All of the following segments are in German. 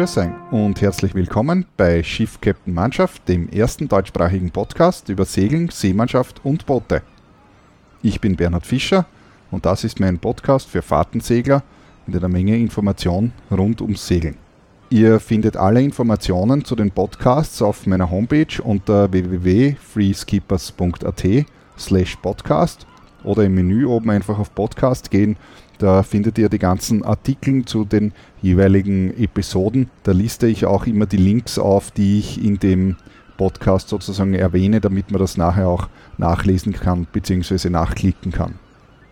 Grüß euch und herzlich willkommen bei Schiff Captain Mannschaft, dem ersten deutschsprachigen Podcast über Segeln, Seemannschaft und Boote. Ich bin Bernhard Fischer und das ist mein Podcast für Fahrtensegler mit einer Menge Information rund ums Segeln. Ihr findet alle Informationen zu den Podcasts auf meiner Homepage unter www.freeskippers.at slash podcast oder im Menü oben einfach auf Podcast gehen. Da findet ihr die ganzen Artikel zu den jeweiligen Episoden. Da liste ich auch immer die Links auf, die ich in dem Podcast sozusagen erwähne, damit man das nachher auch nachlesen kann bzw. nachklicken kann.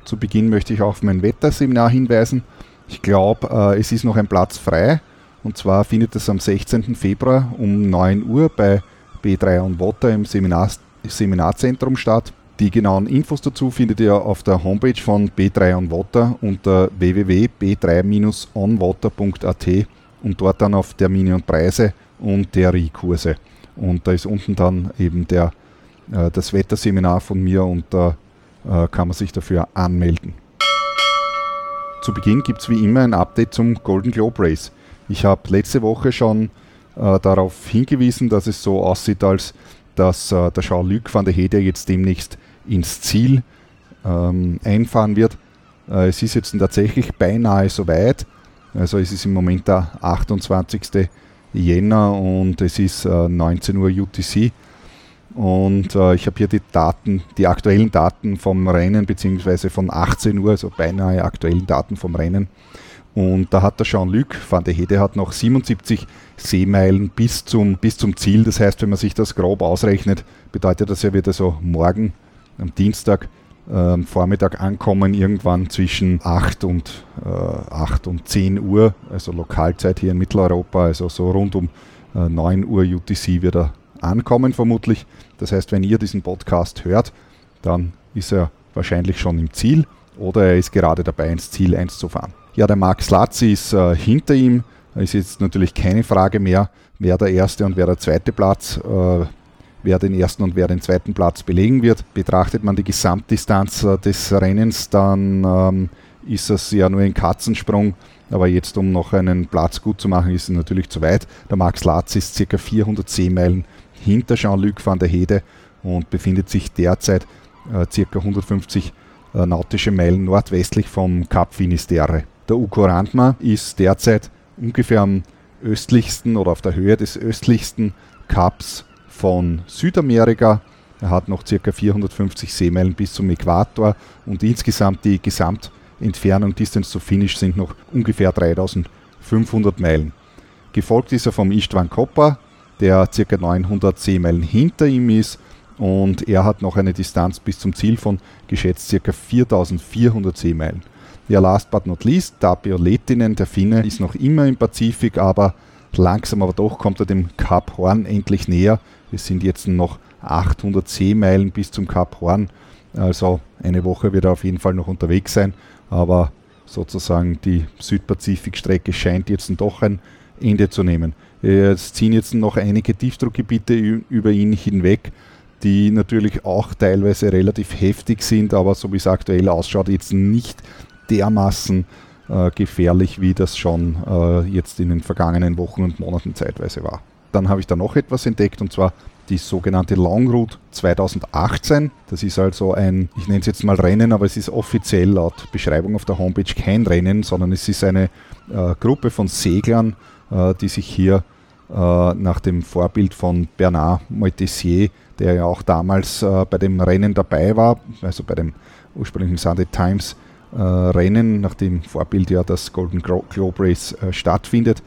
Zu Beginn möchte ich auf mein Wetterseminar hinweisen. Ich glaube, äh, es ist noch ein Platz frei. Und zwar findet es am 16. Februar um 9 Uhr bei B3 on Water im Seminar, Seminarzentrum statt. Die genauen Infos dazu findet ihr auf der Homepage von B3 on Water unter www.b3-onwater.at und dort dann auf Termine und Preise und Theoriekurse. Und da ist unten dann eben der, äh, das Wetterseminar von mir und da äh, kann man sich dafür anmelden. Zu Beginn gibt es wie immer ein Update zum Golden Globe Race. Ich habe letzte Woche schon äh, darauf hingewiesen, dass es so aussieht, als dass äh, der Jean-Luc van der Hede jetzt demnächst ins Ziel ähm, einfahren wird. Äh, es ist jetzt tatsächlich beinahe soweit. Also es ist im Moment der 28. Jänner und es ist äh, 19 Uhr UTC. Und äh, ich habe hier die Daten, die aktuellen Daten vom Rennen, beziehungsweise von 18 Uhr, also beinahe aktuellen Daten vom Rennen. Und da hat der Jean-Luc van der Hede hat noch 77 Seemeilen bis zum, bis zum Ziel. Das heißt, wenn man sich das grob ausrechnet, bedeutet das ja wieder so morgen am Dienstag äh, Vormittag ankommen, irgendwann zwischen 8 und, äh, 8 und 10 Uhr, also Lokalzeit hier in Mitteleuropa, also so rund um äh, 9 Uhr UTC wird er ankommen vermutlich. Das heißt, wenn ihr diesen Podcast hört, dann ist er wahrscheinlich schon im Ziel oder er ist gerade dabei, ins Ziel einzufahren. Ja, der Max Latz ist äh, hinter ihm. Ist jetzt natürlich keine Frage mehr, wer der erste und wer der zweite Platz äh, wer den ersten und wer den zweiten Platz belegen wird. Betrachtet man die Gesamtdistanz äh, des Rennens, dann ähm, ist es ja nur ein Katzensprung. Aber jetzt, um noch einen Platz gut zu machen, ist es natürlich zu weit. Der Max Latz ist ca. 400 Seemeilen hinter Jean-Luc van der Hede und befindet sich derzeit äh, ca. 150 äh, nautische Meilen nordwestlich vom Cap Finisterre. Der Uco Randma ist derzeit ungefähr am östlichsten oder auf der Höhe des östlichsten Caps von Südamerika. Er hat noch ca. 450 Seemeilen bis zum Äquator und insgesamt die Gesamtentfernung Distance to Finish sind noch ungefähr 3500 Meilen. Gefolgt ist er vom Istvan Koppa, der ca. 900 Seemeilen hinter ihm ist und er hat noch eine Distanz bis zum Ziel von geschätzt ca. 4400 Seemeilen. Ja, last but not least, Tapio Lettinen, der Finne, ist noch immer im Pazifik, aber langsam aber doch kommt er dem Kap Horn endlich näher es sind jetzt noch 800 Seemeilen bis zum Kap Horn. Also eine Woche wird er auf jeden Fall noch unterwegs sein. Aber sozusagen die Südpazifikstrecke scheint jetzt doch ein Ende zu nehmen. Es ziehen jetzt noch einige Tiefdruckgebiete über ihn hinweg, die natürlich auch teilweise relativ heftig sind, aber so wie es aktuell ausschaut, jetzt nicht dermaßen äh, gefährlich, wie das schon äh, jetzt in den vergangenen Wochen und Monaten zeitweise war. Dann habe ich da noch etwas entdeckt und zwar die sogenannte Long Route 2018. Das ist also ein, ich nenne es jetzt mal Rennen, aber es ist offiziell laut Beschreibung auf der Homepage kein Rennen, sondern es ist eine äh, Gruppe von Seglern, äh, die sich hier äh, nach dem Vorbild von Bernard Moitessier, der ja auch damals äh, bei dem Rennen dabei war, also bei dem ursprünglichen Sunday Times äh, Rennen, nach dem Vorbild ja das Golden Globe Race äh, stattfindet,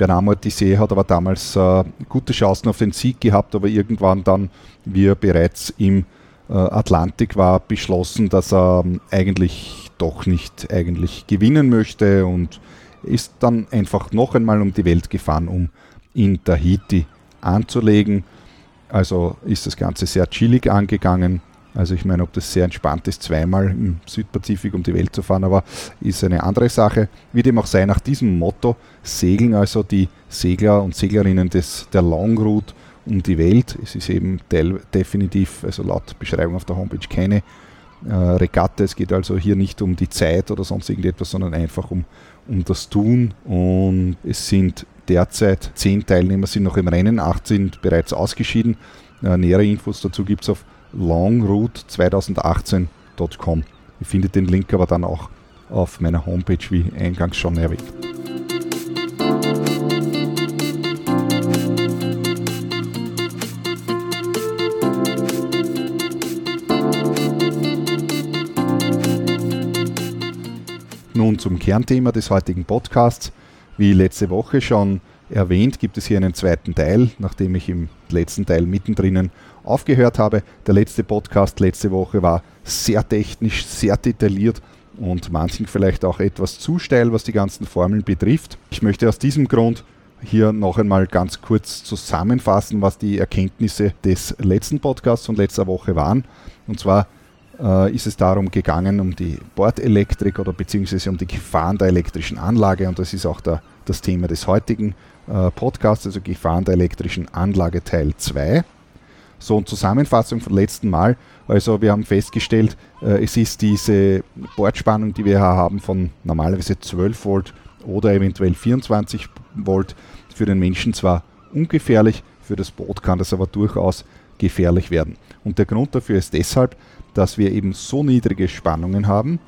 Bernard Mortiser hat aber damals äh, gute Chancen auf den Sieg gehabt, aber irgendwann dann, wie er bereits im äh, Atlantik war, beschlossen, dass er ähm, eigentlich doch nicht eigentlich gewinnen möchte und ist dann einfach noch einmal um die Welt gefahren, um in Tahiti anzulegen. Also ist das Ganze sehr chillig angegangen. Also ich meine, ob das sehr entspannt ist, zweimal im Südpazifik um die Welt zu fahren, aber ist eine andere Sache. Wie dem auch sei, nach diesem Motto segeln also die Segler und Seglerinnen des, der Long Route um die Welt. Es ist eben definitiv, also laut Beschreibung auf der Homepage, keine äh, Regatte. Es geht also hier nicht um die Zeit oder sonst irgendetwas, sondern einfach um, um das Tun. Und es sind Derzeit zehn Teilnehmer sind noch im Rennen, acht sind bereits ausgeschieden. Äh, nähere Infos dazu gibt es auf longroute2018.com. Ihr findet den Link aber dann auch auf meiner Homepage, wie eingangs schon erwähnt. Nun zum Kernthema des heutigen Podcasts. Wie letzte Woche schon erwähnt, gibt es hier einen zweiten Teil, nachdem ich im letzten Teil mittendrin aufgehört habe. Der letzte Podcast letzte Woche war sehr technisch, sehr detailliert und manchen vielleicht auch etwas zu steil, was die ganzen Formeln betrifft. Ich möchte aus diesem Grund hier noch einmal ganz kurz zusammenfassen, was die Erkenntnisse des letzten Podcasts und letzter Woche waren. Und zwar äh, ist es darum gegangen, um die Bordelektrik oder beziehungsweise um die Gefahren der elektrischen Anlage und das ist auch der, das Thema des heutigen äh, Podcasts, also Gefahren der elektrischen Anlage Teil 2. So, eine Zusammenfassung vom letzten Mal. Also wir haben festgestellt, äh, es ist diese Bordspannung, die wir haben von normalerweise 12 Volt oder eventuell 24 Volt, für den Menschen zwar ungefährlich, für das Boot kann das aber durchaus gefährlich werden. Und der Grund dafür ist deshalb, dass wir eben so niedrige Spannungen haben,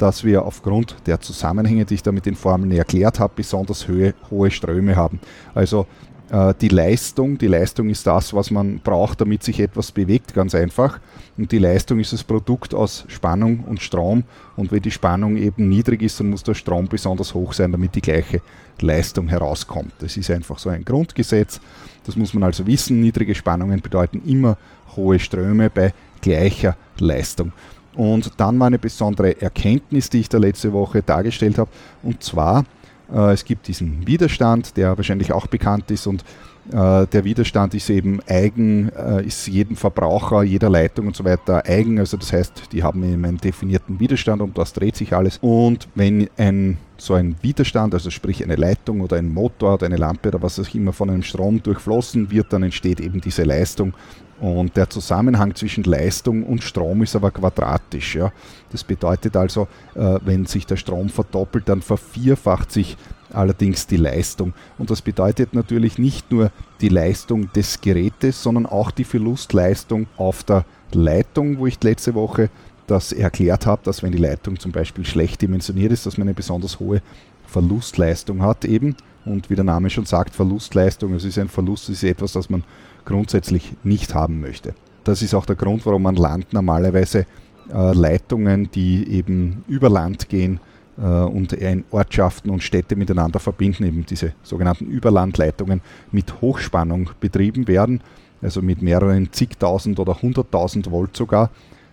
dass wir aufgrund der Zusammenhänge, die ich da mit den Formeln erklärt habe, besonders hohe, hohe Ströme haben. Also äh, die Leistung, die Leistung ist das, was man braucht, damit sich etwas bewegt, ganz einfach. Und die Leistung ist das Produkt aus Spannung und Strom. Und wenn die Spannung eben niedrig ist, dann muss der Strom besonders hoch sein, damit die gleiche Leistung herauskommt. Das ist einfach so ein Grundgesetz. Das muss man also wissen. Niedrige Spannungen bedeuten immer hohe Ströme bei gleicher Leistung. Und dann war eine besondere Erkenntnis, die ich da letzte Woche dargestellt habe. Und zwar, äh, es gibt diesen Widerstand, der wahrscheinlich auch bekannt ist und äh, der Widerstand ist eben eigen, äh, ist jedem Verbraucher, jeder Leitung und so weiter eigen. Also das heißt, die haben eben einen definierten Widerstand und das dreht sich alles. Und wenn ein so ein Widerstand, also sprich eine Leitung oder ein Motor oder eine Lampe oder was auch immer von einem Strom durchflossen wird, dann entsteht eben diese Leistung und der Zusammenhang zwischen Leistung und Strom ist aber quadratisch. Ja. Das bedeutet also, äh, wenn sich der Strom verdoppelt, dann vervierfacht sich allerdings die Leistung. Und das bedeutet natürlich nicht nur die Leistung des Gerätes, sondern auch die Verlustleistung auf der Leitung, wo ich letzte Woche das erklärt habe, dass wenn die Leitung zum Beispiel schlecht dimensioniert ist, dass man eine besonders hohe Verlustleistung hat eben. Und wie der Name schon sagt, Verlustleistung, es ist ein Verlust, es ist etwas, das man grundsätzlich nicht haben möchte. Das ist auch der Grund, warum man Land normalerweise äh, Leitungen, die eben über Land gehen äh, und Ortschaften und Städte miteinander verbinden, eben diese sogenannten Überlandleitungen mit Hochspannung betrieben werden, also mit mehreren zigtausend oder hunderttausend Volt sogar,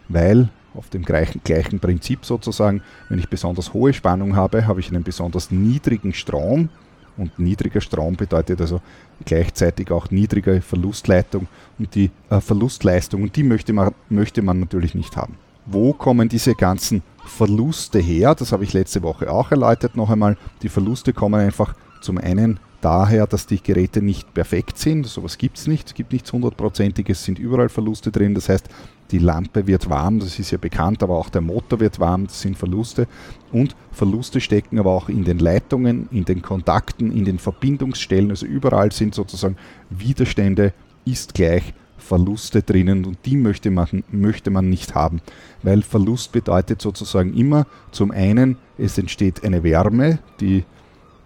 weil auf dem gleichen, gleichen Prinzip sozusagen, wenn ich besonders hohe Spannung habe, habe ich einen besonders niedrigen Strom, und niedriger Strom bedeutet also gleichzeitig auch niedrige Verlustleitung und die äh, Verlustleistung und die möchte man, möchte man natürlich nicht haben. Wo kommen diese ganzen Verluste her? Das habe ich letzte Woche auch erläutert noch einmal. Die Verluste kommen einfach zum einen daher, dass die Geräte nicht perfekt sind. Sowas gibt es nicht. Es gibt nichts hundertprozentiges, es sind überall Verluste drin. Das heißt, die Lampe wird warm, das ist ja bekannt, aber auch der Motor wird warm, das sind Verluste. Und Verluste stecken aber auch in den Leitungen, in den Kontakten, in den Verbindungsstellen. Also überall sind sozusagen Widerstände, ist gleich Verluste drinnen und die möchte man, möchte man nicht haben, weil Verlust bedeutet sozusagen immer zum einen, es entsteht eine Wärme, die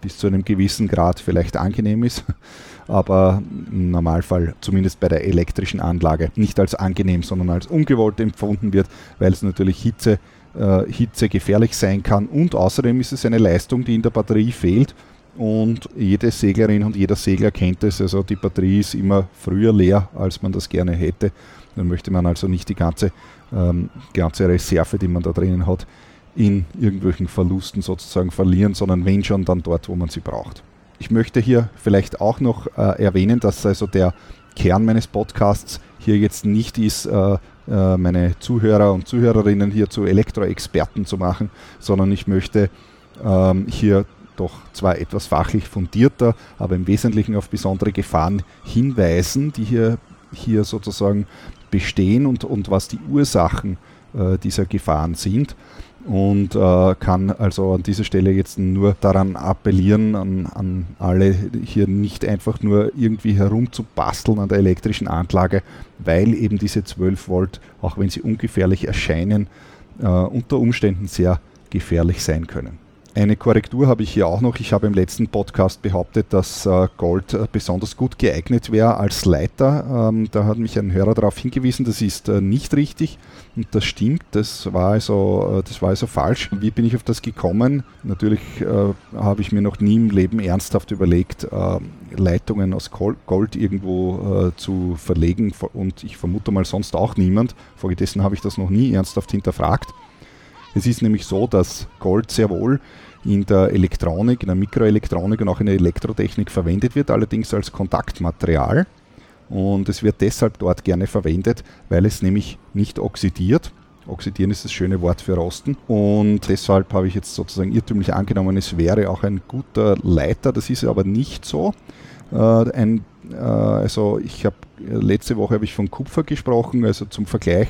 bis zu einem gewissen Grad vielleicht angenehm ist, aber im Normalfall zumindest bei der elektrischen Anlage nicht als angenehm, sondern als ungewollt empfunden wird, weil es natürlich Hitze, äh, Hitze gefährlich sein kann und außerdem ist es eine Leistung, die in der Batterie fehlt und jede Seglerin und jeder Segler kennt es, also die Batterie ist immer früher leer, als man das gerne hätte. Dann möchte man also nicht die ganze, ähm, ganze Reserve, die man da drinnen hat, in irgendwelchen Verlusten sozusagen verlieren, sondern wenn schon, dann dort, wo man sie braucht. Ich möchte hier vielleicht auch noch äh, erwähnen, dass also der Kern meines Podcasts hier jetzt nicht ist, äh, äh, meine Zuhörer und Zuhörerinnen hier zu Elektroexperten zu machen, sondern ich möchte ähm, hier doch zwar etwas fachlich fundierter, aber im Wesentlichen auf besondere Gefahren hinweisen, die hier, hier sozusagen bestehen und, und was die Ursachen äh, dieser Gefahren sind. Und äh, kann also an dieser Stelle jetzt nur daran appellieren, an, an alle hier nicht einfach nur irgendwie herumzubasteln an der elektrischen Anlage, weil eben diese 12 Volt, auch wenn sie ungefährlich erscheinen, äh, unter Umständen sehr gefährlich sein können. Eine Korrektur habe ich hier auch noch. Ich habe im letzten Podcast behauptet, dass äh, Gold äh, besonders gut geeignet wäre als Leiter. Ähm, da hat mich ein Hörer darauf hingewiesen, das ist äh, nicht richtig und das stimmt. Das war also, das war also falsch. Wie bin ich auf das gekommen? Natürlich habe ich mir noch nie im Leben ernsthaft überlegt, Leitungen aus Gold irgendwo zu verlegen und ich vermute mal sonst auch niemand. Folgedessen habe ich das noch nie ernsthaft hinterfragt. Es ist nämlich so, dass Gold sehr wohl in der Elektronik, in der Mikroelektronik und auch in der Elektrotechnik verwendet wird, allerdings als Kontaktmaterial. Und es wird deshalb dort gerne verwendet, weil es nämlich nicht oxidiert. Oxidieren ist das schöne Wort für Rosten. Und deshalb habe ich jetzt sozusagen irrtümlich angenommen, es wäre auch ein guter Leiter. Das ist aber nicht so. Äh, ein äh, also ich habe letzte Woche habe ich von Kupfer gesprochen, also zum Vergleich,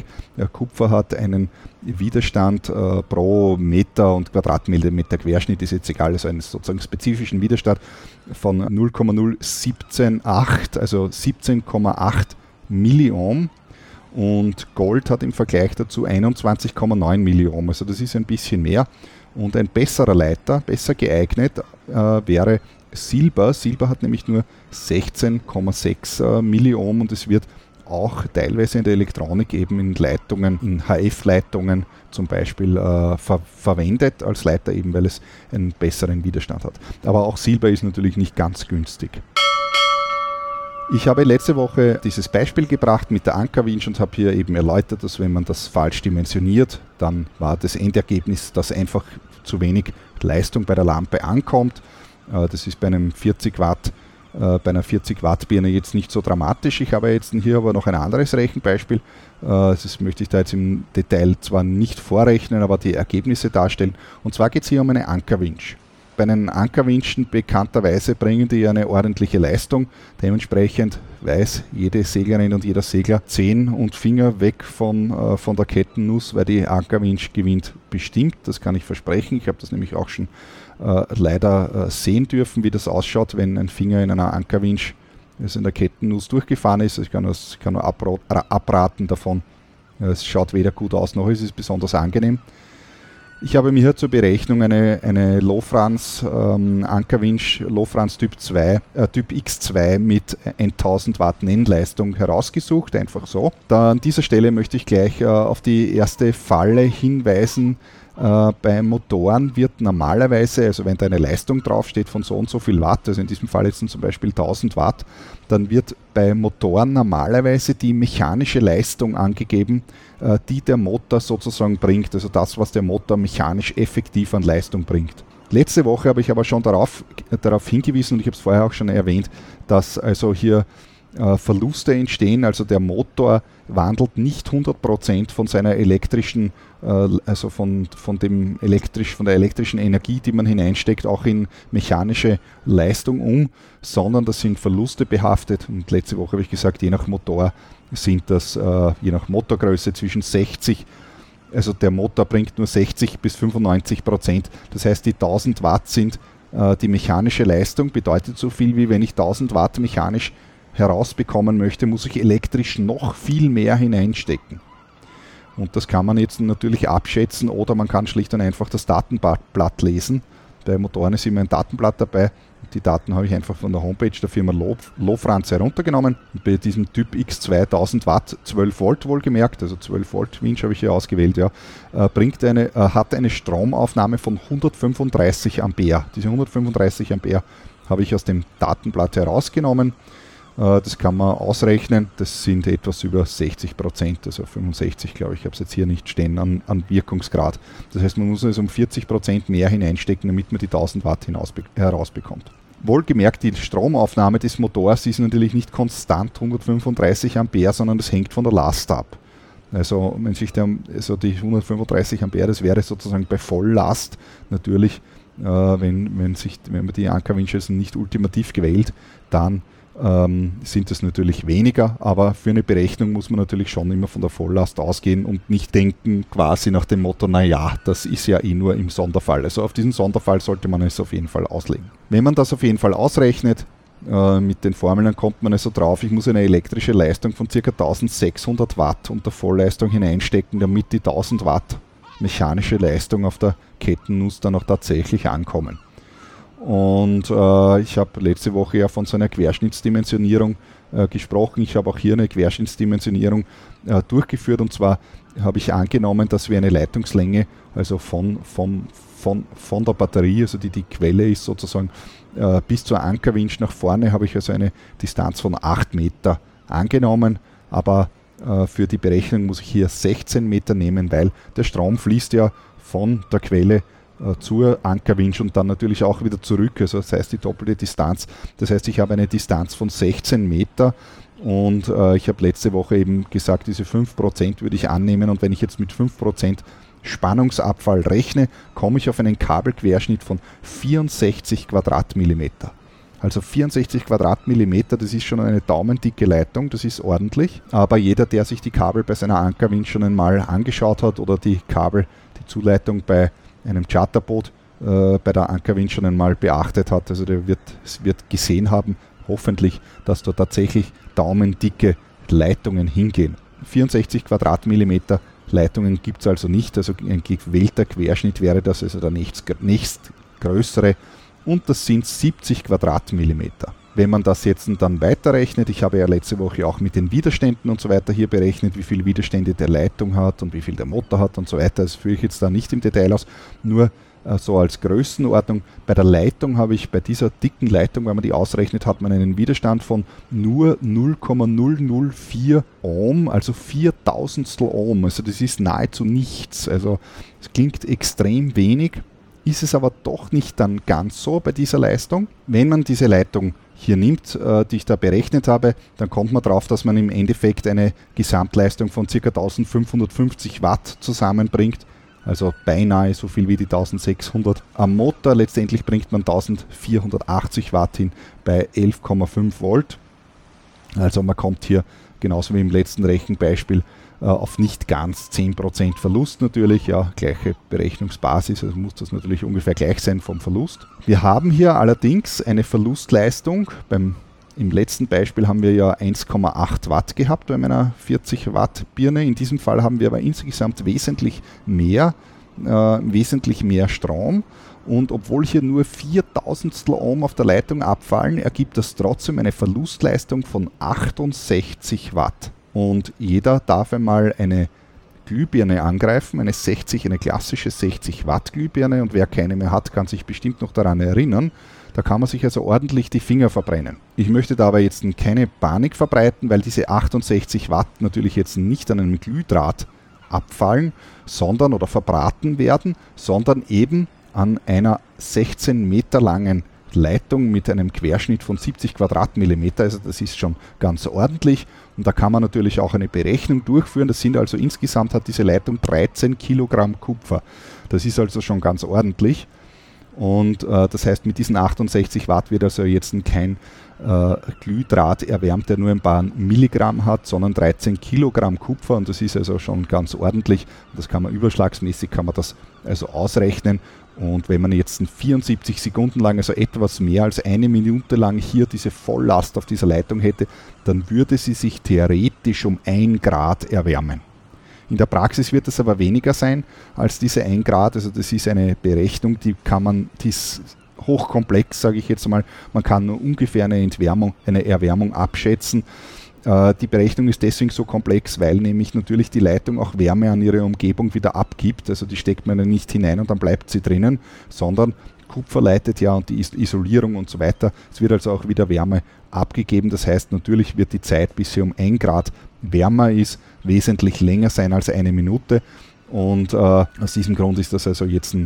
Kupfer hat einen Widerstand äh, pro Meter und Quadratmillimeter Querschnitt, ist jetzt egal, also einen sozusagen spezifischen Widerstand von 0,0178, also 17,8 Milliohm und Gold hat im Vergleich dazu 21,9 Milliohm, also das ist ein bisschen mehr. Und ein besserer Leiter, besser geeignet äh, wäre Silber. Silber hat nämlich nur 16,6 äh, Milliohm und es wird auch teilweise in der Elektronik eben in Leitungen, in HF-Leitungen zum Beispiel äh, ver verwendet als Leiter eben, weil es einen besseren Widerstand hat. Aber auch Silber ist natürlich nicht ganz günstig. Ich habe letzte Woche dieses Beispiel gebracht mit der Ankerwinch und habe hier eben erläutert, dass wenn man das falsch dimensioniert, dann war das Endergebnis, dass einfach zu wenig Leistung bei der Lampe ankommt das ist bei einem 40 Watt äh, bei einer 40 Watt Birne jetzt nicht so dramatisch. Ich habe jetzt hier aber noch ein anderes Rechenbeispiel. Äh, das möchte ich da jetzt im Detail zwar nicht vorrechnen, aber die Ergebnisse darstellen. Und zwar geht es hier um eine Ankerwinch. Bei einen Ankerwinschen bekannterweise bringen die eine ordentliche Leistung. Dementsprechend weiß jede Seglerin und jeder Segler Zehen und Finger weg von, von der Kettennuss, weil die Ankerwinch gewinnt bestimmt. Das kann ich versprechen. Ich habe das nämlich auch schon äh, leider äh, sehen dürfen, wie das ausschaut, wenn ein Finger in einer Ankerwinch also in der Kettennuss durchgefahren ist. Ich kann nur, ich kann nur abraten davon. Es schaut weder gut aus, noch ist es besonders angenehm. Ich habe mir hier zur Berechnung eine, eine Lofrans ähm, Ankerwinch Lofrans Typ 2, äh, Typ X2 mit 1000 Watt Nennleistung herausgesucht, einfach so. Da an dieser Stelle möchte ich gleich äh, auf die erste Falle hinweisen, äh, bei Motoren wird normalerweise, also wenn da eine Leistung draufsteht von so und so viel Watt, also in diesem Fall jetzt zum Beispiel 1000 Watt, dann wird bei Motoren normalerweise die mechanische Leistung angegeben, äh, die der Motor sozusagen bringt, also das, was der Motor mechanisch effektiv an Leistung bringt. Letzte Woche habe ich aber schon darauf, darauf hingewiesen und ich habe es vorher auch schon erwähnt, dass also hier äh, Verluste entstehen. Also der Motor wandelt nicht 100% von seiner elektrischen, also von, von, dem elektrisch, von der elektrischen Energie, die man hineinsteckt, auch in mechanische Leistung um, sondern das sind Verluste behaftet. Und letzte Woche habe ich gesagt, je nach Motor sind das, äh, je nach Motorgröße zwischen 60 also der Motor bringt nur 60 bis 95 Prozent. Das heißt, die 1000 Watt sind die mechanische Leistung, bedeutet so viel wie wenn ich 1000 Watt mechanisch herausbekommen möchte, muss ich elektrisch noch viel mehr hineinstecken. Und das kann man jetzt natürlich abschätzen oder man kann schlicht und einfach das Datenblatt lesen. Bei Motoren ist immer ein Datenblatt dabei. Die Daten habe ich einfach von der Homepage der Firma Lofranz heruntergenommen. Und bei diesem Typ X2 1000 Watt, 12 Volt wohlgemerkt, also 12 Volt Winch habe ich hier ausgewählt, ja, äh, bringt eine, äh, hat eine Stromaufnahme von 135 Ampere. Diese 135 Ampere habe ich aus dem Datenblatt herausgenommen das kann man ausrechnen. Das sind etwas über 60 Prozent, also 65, glaube ich. Ich habe es jetzt hier nicht stehen an, an, Wirkungsgrad. Das heißt, man muss also um 40 Prozent mehr hineinstecken, damit man die 1000 Watt herausbekommt. Wohlgemerkt, die Stromaufnahme des Motors ist natürlich nicht konstant 135 Ampere, sondern das hängt von der Last ab. Also, wenn sich der, also die 135 Ampere, das wäre sozusagen bei Volllast natürlich, äh, wenn, wenn, sich, wenn man die Ankerwinches nicht ultimativ gewählt, dann ähm, sind es natürlich weniger, aber für eine Berechnung muss man natürlich schon immer von der Volllast ausgehen und nicht denken quasi nach dem Motto, naja, das ist ja eh nur im Sonderfall. Also auf diesen Sonderfall sollte man es auf jeden Fall auslegen. Wenn man das auf jeden Fall ausrechnet, äh, mit den Formeln, kommt man also drauf, ich muss eine elektrische Leistung von ca. 1600 Watt unter Vollleistung hineinstecken, damit die 1000 Watt mechanische Leistung auf der Kettennuss dann auch tatsächlich ankommen. Und äh, ich habe letzte Woche ja von so einer Querschnittsdimensionierung äh, gesprochen. Ich habe auch hier eine Querschnittsdimensionierung äh, durchgeführt und zwar habe ich angenommen, dass wir eine Leitungslänge, also von, von, von, von der Batterie, also die die Quelle ist sozusagen, äh, bis zur Ankerwinch nach vorne, habe ich also eine Distanz von 8 Meter angenommen, aber äh, für die Berechnung muss ich hier 16 Meter nehmen, weil der Strom fließt ja von der Quelle zur Ankerwinch und dann natürlich auch wieder zurück. Also das heißt die doppelte Distanz. Das heißt, ich habe eine Distanz von 16 Meter und äh, ich habe letzte Woche eben gesagt, diese 5% würde ich annehmen und wenn ich jetzt mit 5% Spannungsabfall rechne, komme ich auf einen Kabelquerschnitt von 64 Quadratmillimeter. Also 64 Quadratmillimeter, das ist schon eine daumendicke Leitung, das ist ordentlich. Aber jeder, der sich die Kabel bei seiner Ankerwind schon einmal angeschaut hat oder die Kabel, die Zuleitung bei einem Charterboot äh, bei der Ankerwind schon einmal beachtet hat. Also der wird, wird gesehen haben, hoffentlich, dass da tatsächlich daumendicke Leitungen hingehen. 64 Quadratmillimeter Leitungen gibt es also nicht, also ein gewählter Querschnitt wäre das, also der nächst, nächstgrößere und das sind 70 Quadratmillimeter. Wenn man das jetzt dann weiterrechnet, ich habe ja letzte Woche auch mit den Widerständen und so weiter hier berechnet, wie viel Widerstände der Leitung hat und wie viel der Motor hat und so weiter, das führe ich jetzt da nicht im Detail aus, nur äh, so als Größenordnung. Bei der Leitung habe ich bei dieser dicken Leitung, wenn man die ausrechnet, hat man einen Widerstand von nur 0,004 Ohm, also 4000 Ohm. Also das ist nahezu nichts. Also es klingt extrem wenig, ist es aber doch nicht dann ganz so bei dieser Leistung. Wenn man diese Leitung hier nimmt, äh, die ich da berechnet habe, dann kommt man darauf, dass man im Endeffekt eine Gesamtleistung von ca. 1550 Watt zusammenbringt. Also beinahe so viel wie die 1600 am Motor. Letztendlich bringt man 1480 Watt hin bei 11,5 Volt. Also man kommt hier genauso wie im letzten Rechenbeispiel auf nicht ganz 10% Verlust natürlich, ja, gleiche Berechnungsbasis, also muss das natürlich ungefähr gleich sein vom Verlust. Wir haben hier allerdings eine Verlustleistung, beim, im letzten Beispiel haben wir ja 1,8 Watt gehabt bei meiner 40 Watt Birne, in diesem Fall haben wir aber insgesamt wesentlich mehr, äh, wesentlich mehr Strom. Und obwohl hier nur 4000 Ohm auf der Leitung abfallen, ergibt das trotzdem eine Verlustleistung von 68 Watt. Und jeder darf einmal eine Glühbirne angreifen, eine 60, eine klassische 60 Watt Glühbirne und wer keine mehr hat, kann sich bestimmt noch daran erinnern. Da kann man sich also ordentlich die Finger verbrennen. Ich möchte dabei jetzt keine Panik verbreiten, weil diese 68 Watt natürlich jetzt nicht an einem Glühdraht abfallen, sondern oder verbraten werden, sondern eben an einer 16 Meter langen Leitung mit einem Querschnitt von 70 Quadratmillimeter, also das ist schon ganz ordentlich. Und da kann man natürlich auch eine Berechnung durchführen. Das sind also insgesamt hat diese Leitung 13 Kilogramm Kupfer. Das ist also schon ganz ordentlich. Und äh, das heißt, mit diesen 68 Watt wird also jetzt kein äh, Glühdraht erwärmt, der nur ein paar Milligramm hat, sondern 13 Kilogramm Kupfer und das ist also schon ganz ordentlich. Das kann man überschlagsmäßig kann man das also ausrechnen und wenn man jetzt 74 Sekunden lang, also etwas mehr als eine Minute lang hier diese Volllast auf dieser Leitung hätte, dann würde sie sich theoretisch um 1 Grad erwärmen. In der Praxis wird das aber weniger sein als diese 1 Grad. Also das ist eine Berechnung, die kann man, die ist hochkomplex, sage ich jetzt mal. Man kann nur ungefähr eine Entwärmung, eine Erwärmung abschätzen. Äh, die Berechnung ist deswegen so komplex, weil nämlich natürlich die Leitung auch Wärme an ihre Umgebung wieder abgibt. Also die steckt man ja nicht hinein und dann bleibt sie drinnen, sondern Kupfer leitet ja und die Isolierung und so weiter. Es wird also auch wieder Wärme abgegeben. Das heißt, natürlich wird die Zeit, bis sie um 1 Grad wärmer ist, wesentlich länger sein als eine Minute. Und äh, aus diesem Grund ist das also jetzt äh,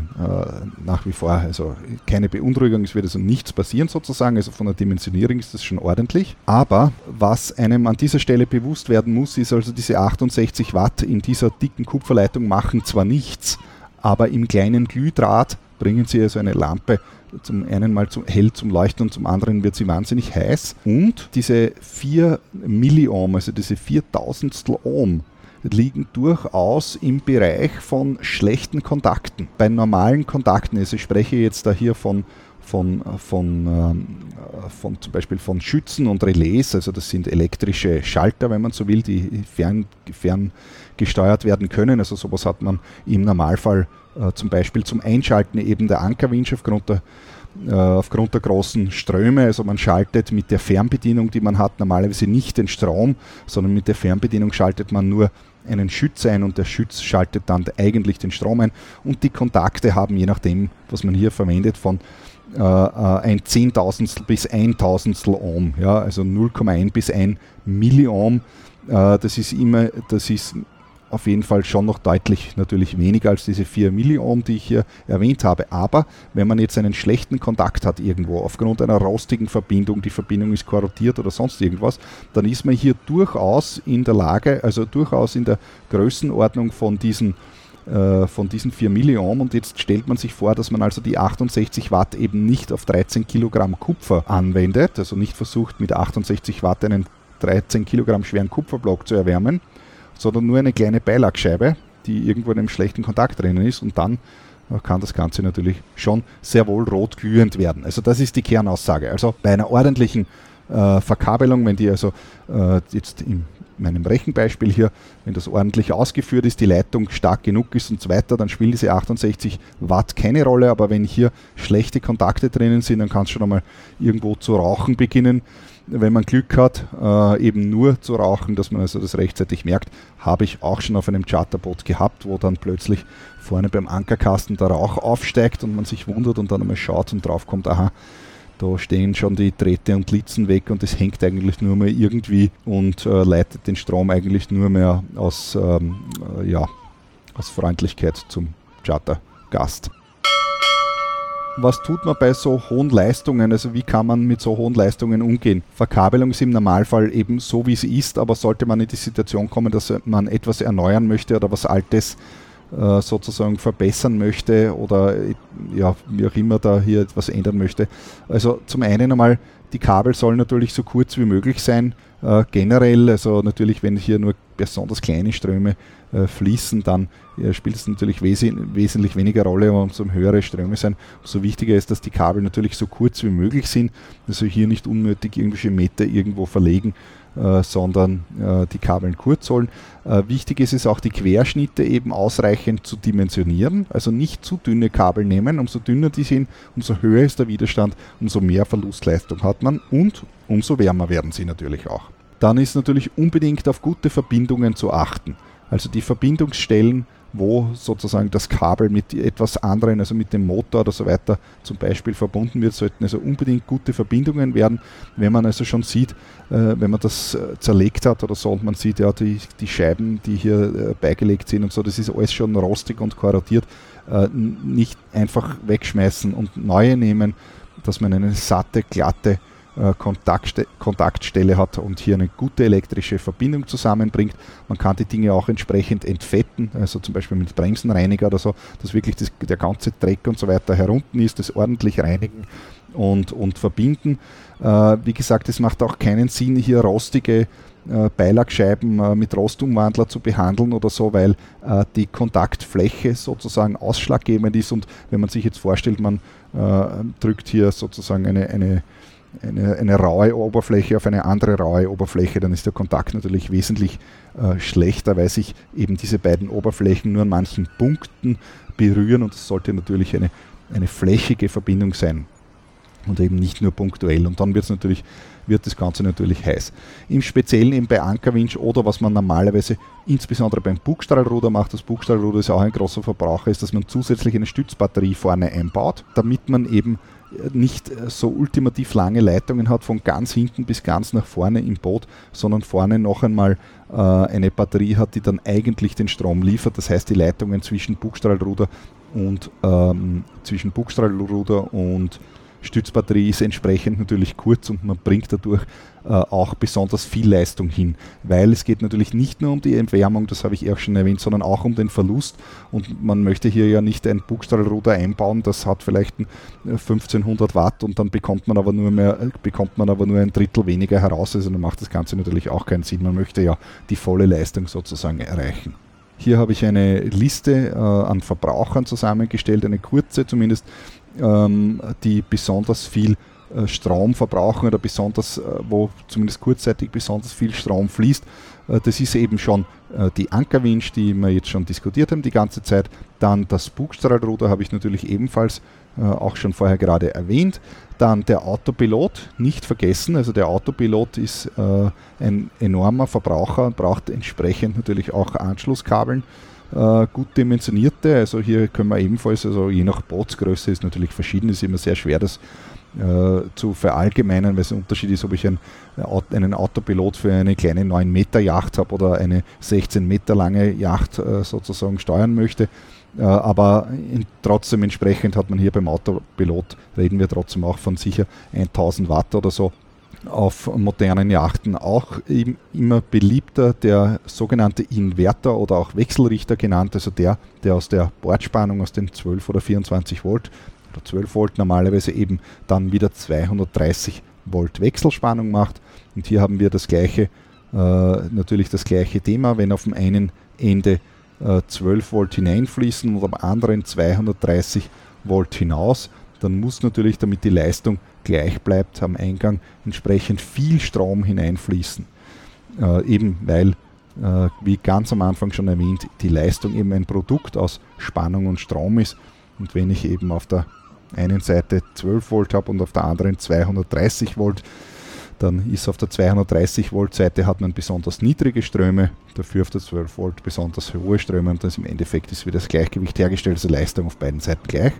nach wie vor also keine Beunruhigung, es wird also nichts passieren sozusagen, also von der Dimensionierung ist das schon ordentlich. Aber was einem an dieser Stelle bewusst werden muss, ist also diese 68 Watt in dieser dicken Kupferleitung machen zwar nichts, aber im kleinen Glühdraht bringen Sie also eine Lampe zum einen mal zum, hell zum Leuchten und zum anderen wird sie wahnsinnig heiß. Und diese 4 Milliohm, also diese 4000 Ohm, liegen durchaus im Bereich von schlechten Kontakten. Bei normalen Kontakten, also ich spreche jetzt da hier von von, von, ähm, von zum Beispiel von Schützen und Relais, also das sind elektrische Schalter, wenn man so will, die fern, fern gesteuert werden können. Also sowas hat man im Normalfall äh, zum Beispiel zum Einschalten eben der Ankerwinch aufgrund der, äh, aufgrund der großen Ströme. Also man schaltet mit der Fernbedienung, die man hat, normalerweise nicht den Strom, sondern mit der Fernbedienung schaltet man nur einen Schütz ein und der Schütz schaltet dann eigentlich den Strom ein und die Kontakte haben, je nachdem, was man hier verwendet, von äh, äh, ein Zehntausendstel bis ein Tausendstel Ohm, ja, also 0,1 bis 1 Milliohm. Äh, das ist immer, das ist auf jeden Fall schon noch deutlich natürlich weniger als diese 4 Milliohm, die ich hier erwähnt habe. Aber wenn man jetzt einen schlechten Kontakt hat irgendwo, aufgrund einer rostigen Verbindung, die Verbindung ist korrodiert oder sonst irgendwas, dann ist man hier durchaus in der Lage, also durchaus in der Größenordnung von diesen äh, von diesen 4 Millionen und jetzt stellt man sich vor, dass man also die 68 Watt eben nicht auf 13 Kilogramm Kupfer anwendet, also nicht versucht mit 68 Watt einen 13 Kilogramm schweren Kupferblock zu erwärmen, sondern nur eine kleine Beilagscheibe, die irgendwo in einem schlechten Kontakt drinnen ist und dann äh, kann das Ganze natürlich schon sehr wohl rot glühend werden. Also das ist die Kernaussage. Also bei einer ordentlichen äh, Verkabelung, wenn die also äh, jetzt im meinem Rechenbeispiel hier, wenn das ordentlich ausgeführt ist, die Leitung stark genug ist und so weiter, dann spielen diese 68 Watt keine Rolle. Aber wenn hier schlechte Kontakte drinnen sind, dann kann es schon einmal irgendwo zu rauchen beginnen. Wenn man Glück hat, äh, eben nur zu rauchen, dass man also das rechtzeitig merkt, habe ich auch schon auf einem Charterboot gehabt, wo dann plötzlich vorne beim Ankerkasten der Rauch aufsteigt und man sich wundert und dann einmal schaut und draufkommt, aha, da stehen schon die Drähte und Litzen weg und es hängt eigentlich nur mehr irgendwie und äh, leitet den Strom eigentlich nur mehr aus, ähm, äh, ja, aus Freundlichkeit zum Chartergast. Was tut man bei so hohen Leistungen? Also wie kann man mit so hohen Leistungen umgehen? Verkabelung ist im Normalfall eben so, wie sie ist, aber sollte man in die Situation kommen, dass man etwas erneuern möchte oder was Altes äh, sozusagen verbessern möchte oder ja, wie auch immer da hier etwas ändern möchte. Also zum einen einmal, die Kabel sollen natürlich so kurz wie möglich sein. Äh, generell, also natürlich, wenn hier nur besonders kleine Ströme äh, fließen, dann ja, spielt es natürlich wes wesentlich weniger Rolle, umso höhere Ströme sein, umso wichtiger ist, dass die Kabel natürlich so kurz wie möglich sind. Also hier nicht unnötig irgendwelche Meter irgendwo verlegen, äh, sondern äh, die Kabeln kurz sollen. Äh, wichtig ist es auch, die Querschnitte eben ausreichend zu dimensionieren, also nicht zu dünne Kabel nehmen. Umso dünner die sind, umso höher ist der Widerstand, umso mehr Verlustleistung hat man und umso wärmer werden sie natürlich auch. Dann ist natürlich unbedingt auf gute Verbindungen zu achten. Also die Verbindungsstellen wo sozusagen das Kabel mit etwas anderen, also mit dem Motor oder so weiter zum Beispiel verbunden wird, sollten also unbedingt gute Verbindungen werden. Wenn man also schon sieht, äh, wenn man das äh, zerlegt hat oder so und man sieht ja die, die Scheiben, die hier äh, beigelegt sind und so, das ist alles schon rostig und korrodiert, nicht einfach wegschmeißen und neue nehmen, dass man eine satte, glatte Kontaktste Kontaktstelle hat und hier eine gute elektrische Verbindung zusammenbringt. Man kann die Dinge auch entsprechend entfetten, also zum Beispiel mit Bremsenreiniger oder so, dass wirklich das, der ganze Dreck und so weiter herunten ist, das ordentlich reinigen und, und verbinden. Äh, wie gesagt, es macht auch keinen Sinn, hier rostige äh, Beilagscheiben äh, mit Rostumwandler zu behandeln oder so, weil äh, die Kontaktfläche sozusagen ausschlaggebend ist und wenn man sich jetzt vorstellt, man äh, drückt hier sozusagen eine, eine eine, eine raue Oberfläche auf eine andere raue Oberfläche, dann ist der Kontakt natürlich wesentlich äh, schlechter, weil sich eben diese beiden Oberflächen nur an manchen Punkten berühren und es sollte natürlich eine, eine flächige Verbindung sein und eben nicht nur punktuell. Und dann wird es natürlich wird das Ganze natürlich heiß. Im Speziellen eben bei Ankerwinch oder was man normalerweise insbesondere beim Bugstrahlruder macht, das Bugstrahlruder ist auch ein großer Verbraucher, ist, dass man zusätzlich eine Stützbatterie vorne einbaut, damit man eben nicht so ultimativ lange Leitungen hat von ganz hinten bis ganz nach vorne im Boot, sondern vorne noch einmal äh, eine Batterie hat, die dann eigentlich den Strom liefert. Das heißt, die Leitungen zwischen Bugstrahlruder und ähm, zwischen Bugstrahlruder und Stützbatterie ist entsprechend natürlich kurz und man bringt dadurch äh, auch besonders viel Leistung hin, weil es geht natürlich nicht nur um die Entwärmung, das habe ich auch schon erwähnt, sondern auch um den Verlust. Und man möchte hier ja nicht ein Bugstrahlruder einbauen, das hat vielleicht 1500 äh, Watt und dann bekommt man aber nur mehr, bekommt man aber nur ein Drittel weniger heraus, also dann macht das Ganze natürlich auch keinen Sinn, man möchte ja die volle Leistung sozusagen erreichen. Hier habe ich eine Liste äh, an Verbrauchern zusammengestellt, eine kurze zumindest, ähm, die besonders viel äh, Strom verbrauchen oder besonders, äh, wo zumindest kurzzeitig besonders viel Strom fließt. Äh, das ist eben schon die Ankerwinch, die wir jetzt schon diskutiert haben die ganze Zeit. Dann das Bugstrahlruder habe ich natürlich ebenfalls auch schon vorher gerade erwähnt. Dann der Autopilot, nicht vergessen. Also der Autopilot ist ein enormer Verbraucher und braucht entsprechend natürlich auch Anschlusskabeln gut dimensionierte. Also hier können wir ebenfalls, also je nach Bootsgröße ist natürlich verschieden, ist immer sehr schwer, das äh, zu verallgemeinern, weil es ein Unterschied ist, ob ich ein, einen Autopilot für eine kleine 9 Meter Yacht habe oder eine 16 Meter lange Yacht äh, sozusagen steuern möchte. Äh, aber in, trotzdem entsprechend hat man hier beim Autopilot, reden wir trotzdem auch von sicher 1000 Watt oder so auf modernen Yachten auch immer beliebter der sogenannte Inverter oder auch Wechselrichter genannt, also der, der aus der Bordspannung aus den 12 oder 24 Volt oder 12 Volt normalerweise eben dann wieder 230 Volt Wechselspannung macht. Und hier haben wir das gleiche, äh, natürlich das gleiche Thema, wenn auf dem einen Ende äh, 12 Volt hineinfließen und am anderen 230 Volt hinaus, dann muss natürlich, damit die Leistung gleich bleibt, am Eingang entsprechend viel Strom hineinfließen. Äh, eben weil, äh, wie ganz am Anfang schon erwähnt, die Leistung eben ein Produkt aus Spannung und Strom ist. Und wenn ich eben auf der einen Seite 12 Volt habe und auf der anderen 230 Volt, dann ist auf der 230 Volt Seite hat man besonders niedrige Ströme, dafür auf der 12 Volt besonders hohe Ströme und ist im Endeffekt ist wieder das Gleichgewicht hergestellt, also Leistung auf beiden Seiten gleich.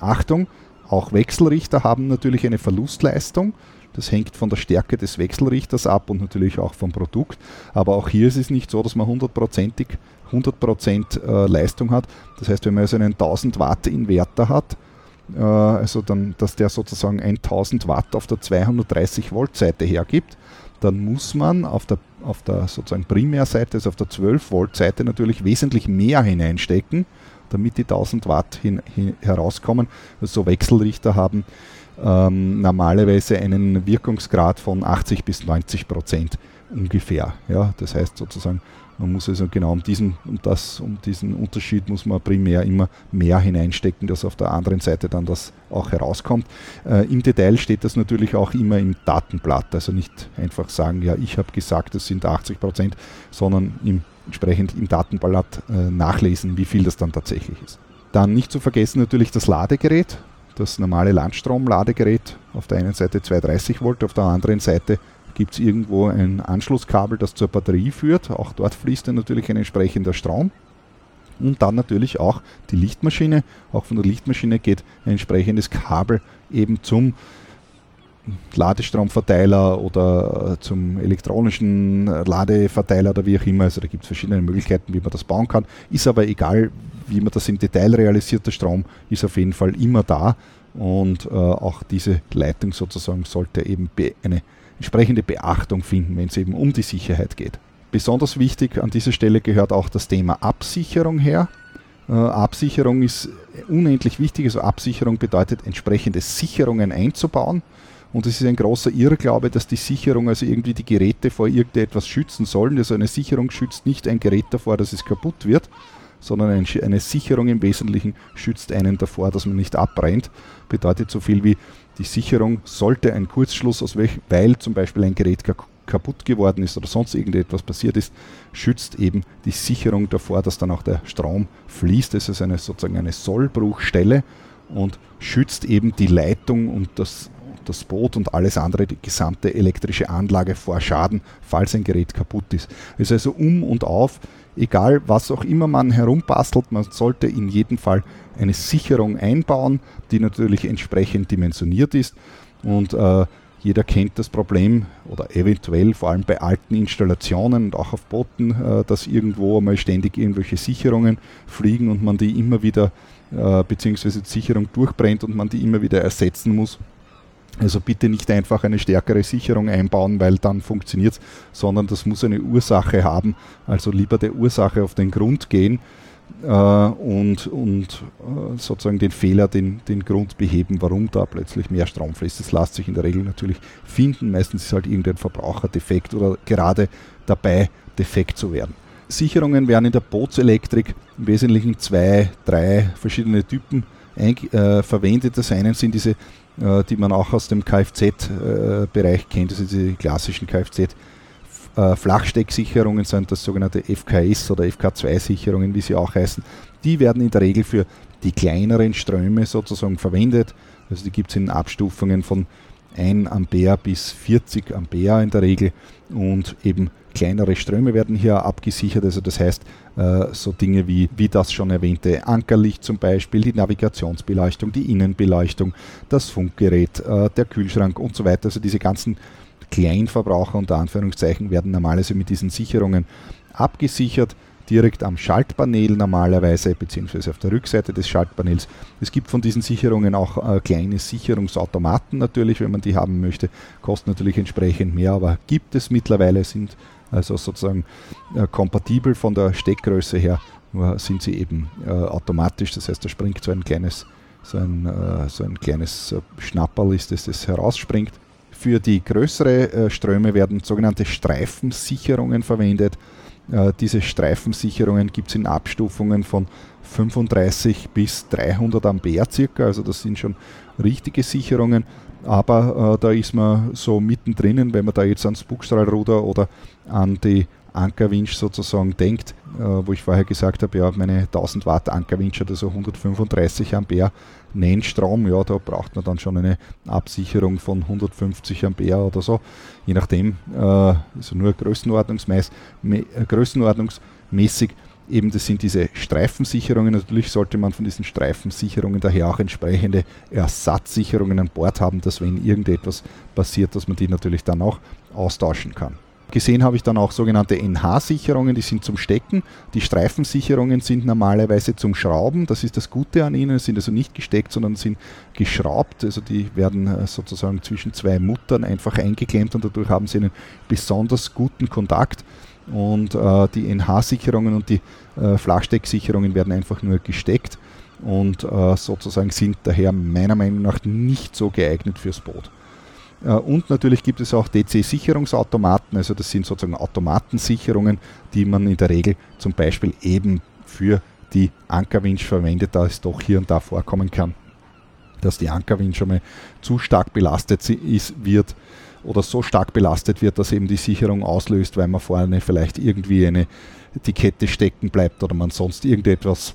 Achtung, auch Wechselrichter haben natürlich eine Verlustleistung. Das hängt von der Stärke des Wechselrichters ab und natürlich auch vom Produkt. Aber auch hier ist es nicht so, dass man hundertprozentig 100% äh, Leistung hat. Das heißt, wenn man also einen 1000 Watt Inverter hat, äh, also dann, dass der sozusagen 1000 Watt auf der 230 Volt Seite hergibt, dann muss man auf der, auf der sozusagen Primärseite, also auf der 12 Volt Seite natürlich wesentlich mehr hineinstecken, damit die 1000 Watt hin, hin, herauskommen. Also so Wechselrichter haben ähm, normalerweise einen Wirkungsgrad von 80 bis 90 Prozent ungefähr. Ja, das heißt sozusagen, man muss also genau um diesen, um das, um diesen Unterschied muss man primär immer mehr hineinstecken, dass auf der anderen Seite dann das auch herauskommt. Äh, Im Detail steht das natürlich auch immer im Datenblatt, also nicht einfach sagen, ja, ich habe gesagt, es sind 80 Prozent, sondern im, entsprechend im Datenblatt äh, nachlesen, wie viel das dann tatsächlich ist. Dann nicht zu vergessen natürlich das Ladegerät, das normale Landstrom-Ladegerät, auf der einen Seite 230 Volt, auf der anderen Seite gibt es irgendwo ein Anschlusskabel, das zur Batterie führt. Auch dort fließt dann natürlich ein entsprechender Strom. Und dann natürlich auch die Lichtmaschine. Auch von der Lichtmaschine geht ein entsprechendes Kabel eben zum Ladestromverteiler oder zum elektronischen Ladeverteiler oder wie auch immer. Also da gibt es verschiedene Möglichkeiten, wie man das bauen kann. Ist aber egal, wie man das im Detail realisiert. Der Strom ist auf jeden Fall immer da und äh, auch diese Leitung sozusagen sollte eben eine entsprechende Beachtung finden, wenn es eben um die Sicherheit geht. Besonders wichtig an dieser Stelle gehört auch das Thema Absicherung her. Äh, Absicherung ist unendlich wichtig. Also Absicherung bedeutet entsprechende Sicherungen einzubauen. Und es ist ein großer Irrglaube, dass die Sicherung also irgendwie die Geräte vor irgendetwas schützen sollen. Also eine Sicherung schützt nicht ein Gerät davor, dass es kaputt wird, sondern eine Sicherung im Wesentlichen schützt einen davor, dass man nicht abbrennt. Bedeutet so viel wie die Sicherung sollte ein Kurzschluss, aus welch, weil zum Beispiel ein Gerät kaputt geworden ist oder sonst irgendetwas passiert ist, schützt eben die Sicherung davor, dass dann auch der Strom fließt. Das ist eine, sozusagen eine Sollbruchstelle und schützt eben die Leitung und das, das Boot und alles andere, die gesamte elektrische Anlage vor Schaden, falls ein Gerät kaputt ist. Es ist also um und auf egal was auch immer man herumbastelt, man sollte in jedem Fall eine Sicherung einbauen, die natürlich entsprechend dimensioniert ist. Und äh, jeder kennt das Problem oder eventuell vor allem bei alten Installationen und auch auf Booten, äh, dass irgendwo einmal ständig irgendwelche Sicherungen fliegen und man die immer wieder, äh, beziehungsweise die Sicherung durchbrennt und man die immer wieder ersetzen muss. Also bitte nicht einfach eine stärkere Sicherung einbauen, weil dann funktioniert es, sondern das muss eine Ursache haben. Also lieber der Ursache auf den Grund gehen äh, und, und äh, sozusagen den Fehler, den, den Grund beheben, warum da plötzlich mehr Strom fließt. Das lässt sich in der Regel natürlich finden. Meistens ist halt irgendein Verbraucherdefekt oder gerade dabei defekt zu werden. Sicherungen werden in der Bootselektrik im Wesentlichen zwei, drei verschiedene Typen äh, verwendet. Das eine sind diese, die man auch aus dem Kfz-Bereich äh, kennt, also diese klassischen Kfz- äh, Flachstecksicherungen sind das sogenannte FKS oder FK2-Sicherungen, wie sie auch heißen. Die werden in der Regel für die kleineren Ströme sozusagen verwendet. Also die gibt es in Abstufungen von 1 Ampere bis 40 Ampere in der Regel und eben kleinere Ströme werden hier abgesichert. Also das heißt, äh, so Dinge wie, wie das schon erwähnte Ankerlicht zum Beispiel, die Navigationsbeleuchtung, die Innenbeleuchtung, das Funkgerät, äh, der Kühlschrank und so weiter. Also diese ganzen Kleinverbraucher unter Anführungszeichen werden normalerweise mit diesen Sicherungen abgesichert direkt am Schaltpanel normalerweise, beziehungsweise auf der Rückseite des Schaltpanels. Es gibt von diesen Sicherungen auch äh, kleine Sicherungsautomaten natürlich, wenn man die haben möchte. Kostet natürlich entsprechend mehr, aber gibt es mittlerweile, sind also sozusagen äh, kompatibel von der Steckgröße her, nur sind sie eben äh, automatisch, das heißt, da springt so ein kleines, so ein, äh, so ein kleines äh, Schnapperl ist es, das herausspringt. Für die größere äh, Ströme werden sogenannte Streifensicherungen verwendet. Äh, diese Streifensicherungen gibt es in Abstufungen von 35 bis 300 Ampere circa, also das sind schon richtige Sicherungen, aber äh, da ist man so mittendrin, wenn man da jetzt ans Bugstrahlruder oder an die Ankerwinch sozusagen denkt, äh, wo ich vorher gesagt habe, ja, meine 1000 Watt Ankerwinch hat also 135 Ampere Nennstrom, ja, da braucht man dann schon eine Absicherung von 150 Ampere oder so, je nachdem, äh, also nur äh, größenordnungsmäßig eben das sind diese Streifensicherungen. Natürlich sollte man von diesen Streifensicherungen daher auch entsprechende Ersatzsicherungen an Bord haben, dass wenn irgendetwas passiert, dass man die natürlich dann auch austauschen kann. Gesehen habe ich dann auch sogenannte NH-Sicherungen, die sind zum Stecken. Die Streifensicherungen sind normalerweise zum Schrauben. Das ist das Gute an ihnen. Sind also nicht gesteckt, sondern sind geschraubt. Also die werden äh, sozusagen zwischen zwei Muttern einfach eingeklemmt und dadurch haben sie einen besonders guten Kontakt. Und äh, die NH-Sicherungen und die äh, Flachstecksicherungen werden einfach nur gesteckt und äh, sozusagen sind daher meiner Meinung nach nicht so geeignet fürs Boot. Äh, und natürlich gibt es auch DC-Sicherungsautomaten, also das sind sozusagen Automatensicherungen, die man in der Regel zum Beispiel eben für die Ankerwinch verwendet, da es doch hier und da vorkommen kann, dass die Ankerwinch schon mal zu stark belastet ist, wird oder so stark belastet wird, dass eben die Sicherung auslöst, weil man vorne vielleicht irgendwie eine die Kette stecken bleibt oder man sonst irgendetwas,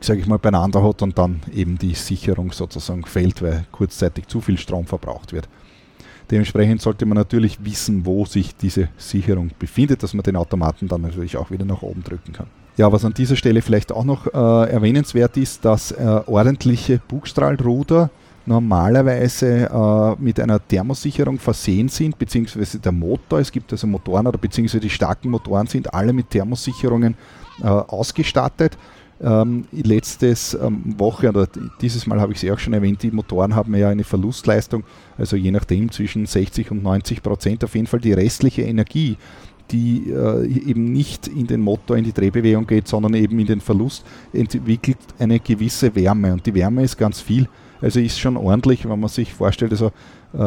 sage ich mal, beieinander hat und dann eben die Sicherung sozusagen fällt, weil kurzzeitig zu viel Strom verbraucht wird. Dementsprechend sollte man natürlich wissen, wo sich diese Sicherung befindet, dass man den Automaten dann natürlich auch wieder nach oben drücken kann. Ja, was an dieser Stelle vielleicht auch noch äh, erwähnenswert ist, dass äh, ordentliche Bugstrahlruder normalerweise äh, mit einer Thermosicherung versehen sind, beziehungsweise der Motor, es gibt also Motoren oder beziehungsweise die starken Motoren sind alle mit Thermosicherungen äh, ausgestattet ähm, letztes ähm, Woche oder dieses Mal habe ich es auch schon erwähnt, die Motoren haben ja eine Verlustleistung, also je nachdem zwischen 60 und 90 Prozent. Auf jeden Fall die restliche Energie, die äh, eben nicht in den Motor, in die Drehbewegung geht, sondern eben in den Verlust, entwickelt eine gewisse Wärme. Und die Wärme ist ganz viel. Also ist schon ordentlich, wenn man sich vorstellt, also äh,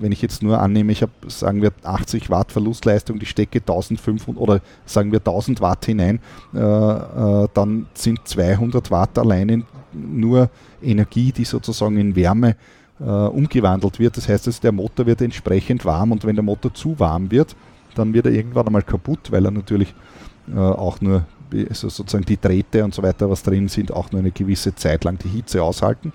wenn ich jetzt nur annehme, ich habe, sagen wir, 80 Watt Verlustleistung, die stecke 1500 oder sagen wir 1000 Watt hinein, äh, äh, dann sind 200 Watt alleine nur Energie, die sozusagen in Wärme umgewandelt wird. Das heißt, also der Motor wird entsprechend warm und wenn der Motor zu warm wird, dann wird er irgendwann einmal kaputt, weil er natürlich auch nur also sozusagen die Drähte und so weiter, was drin sind, auch nur eine gewisse Zeit lang die Hitze aushalten.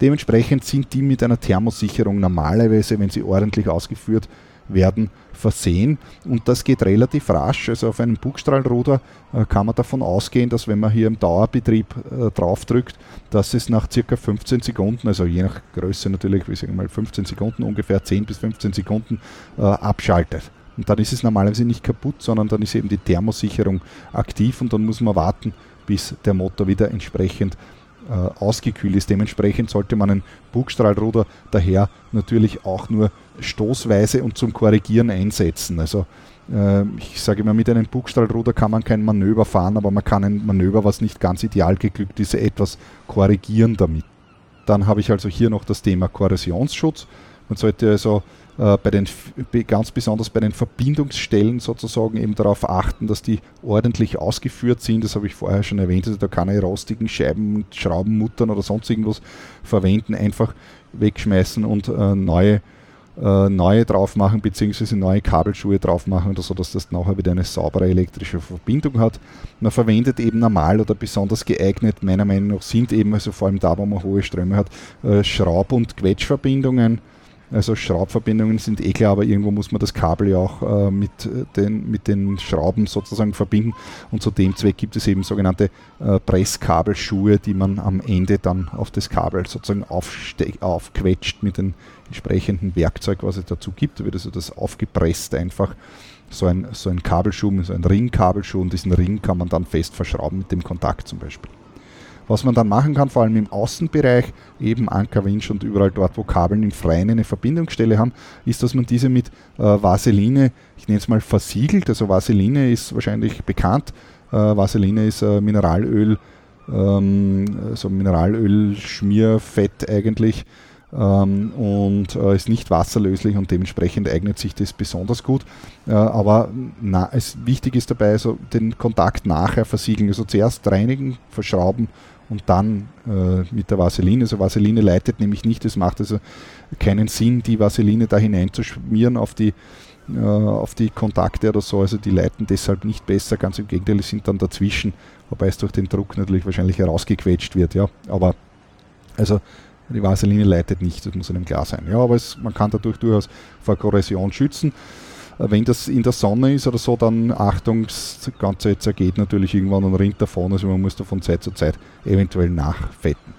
Dementsprechend sind die mit einer Thermosicherung normalerweise, wenn sie ordentlich ausgeführt werden, versehen und das geht relativ rasch. Also auf einem Bugstrahlruder äh, kann man davon ausgehen, dass wenn man hier im Dauerbetrieb äh, draufdrückt, dass es nach circa 15 Sekunden, also je nach Größe natürlich, wie sagen wir mal 15 Sekunden, ungefähr 10 bis 15 Sekunden äh, abschaltet. Und dann ist es normalerweise nicht kaputt, sondern dann ist eben die Thermosicherung aktiv und dann muss man warten, bis der Motor wieder entsprechend äh, ausgekühlt ist. Dementsprechend sollte man ein Bugstrahlruder daher natürlich auch nur stoßweise und zum Korrigieren einsetzen. Also äh, ich sage immer, mit einem Bugstrahlruder kann man kein Manöver fahren, aber man kann ein Manöver, was nicht ganz ideal geglückt ist, etwas korrigieren damit. Dann habe ich also hier noch das Thema Korrosionsschutz. Man sollte also äh, bei den, ganz besonders bei den Verbindungsstellen sozusagen eben darauf achten, dass die ordentlich ausgeführt sind. Das habe ich vorher schon erwähnt, also da keine rostigen Scheiben, Schraubenmuttern oder sonst irgendwas verwenden, einfach wegschmeißen und äh, neue äh, neue drauf machen, beziehungsweise neue Kabelschuhe drauf machen, oder so, dass das nachher wieder eine saubere elektrische Verbindung hat. Man verwendet eben normal oder besonders geeignet, meiner Meinung nach sind eben, also vor allem da, wo man hohe Ströme hat, äh, Schraub- und Quetschverbindungen also Schraubverbindungen sind eh klar, aber irgendwo muss man das Kabel ja auch äh, mit, äh, den, mit den Schrauben sozusagen verbinden. Und zu dem Zweck gibt es eben sogenannte äh, Presskabelschuhe, die man am Ende dann auf das Kabel sozusagen aufquetscht mit dem entsprechenden Werkzeug, was es dazu gibt. Da wird also das aufgepresst einfach. So ein, so ein Kabelschuh, so ein Ringkabelschuh und diesen Ring kann man dann fest verschrauben mit dem Kontakt zum Beispiel. Was man dann machen kann, vor allem im Außenbereich, eben Anker, Winch und überall dort, wo Kabeln im Freien eine Verbindungsstelle haben, ist, dass man diese mit äh, Vaseline, ich nenne es mal versiegelt, also Vaseline ist wahrscheinlich bekannt, äh, Vaseline ist äh, Mineralöl, ähm, so Mineralöl-Schmierfett eigentlich, ähm, und äh, ist nicht wasserlöslich und dementsprechend eignet sich das besonders gut. Äh, aber na, es, wichtig ist dabei, also den Kontakt nachher versiegeln. Also zuerst reinigen, verschrauben und dann äh, mit der Vaseline. Also Vaseline leitet nämlich nicht, es macht also keinen Sinn, die Vaseline da hineinzuschmieren auf die, äh, auf die Kontakte oder so. Also die leiten deshalb nicht besser, ganz im Gegenteil, die sind dann dazwischen, wobei es durch den Druck natürlich wahrscheinlich herausgequetscht wird. Ja. Aber also die Vaseline leitet nicht, das muss einem klar sein. Ja, aber es, man kann dadurch durchaus vor Korrosion schützen. Äh, wenn das in der Sonne ist oder so, dann Achtung, das Ganze zergeht natürlich irgendwann und rinnt davon, also man muss da von Zeit zu Zeit eventuell nachfetten.